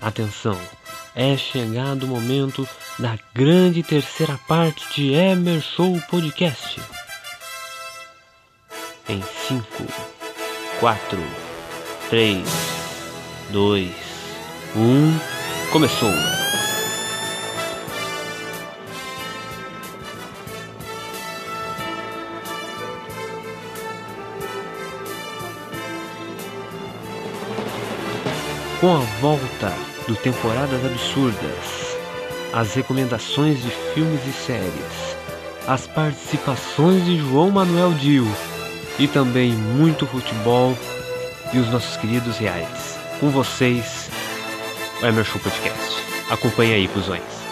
Atenção, é chegado o momento da grande terceira parte de Emer Show Podcast. Em 5, 4, 3, 2, 1, começou! Com a volta do Temporadas Absurdas, as recomendações de filmes e séries, as participações de João Manuel Dio e também muito futebol e os nossos queridos reais. Com vocês, o Emerson Podcast. Acompanhe aí, cuzões.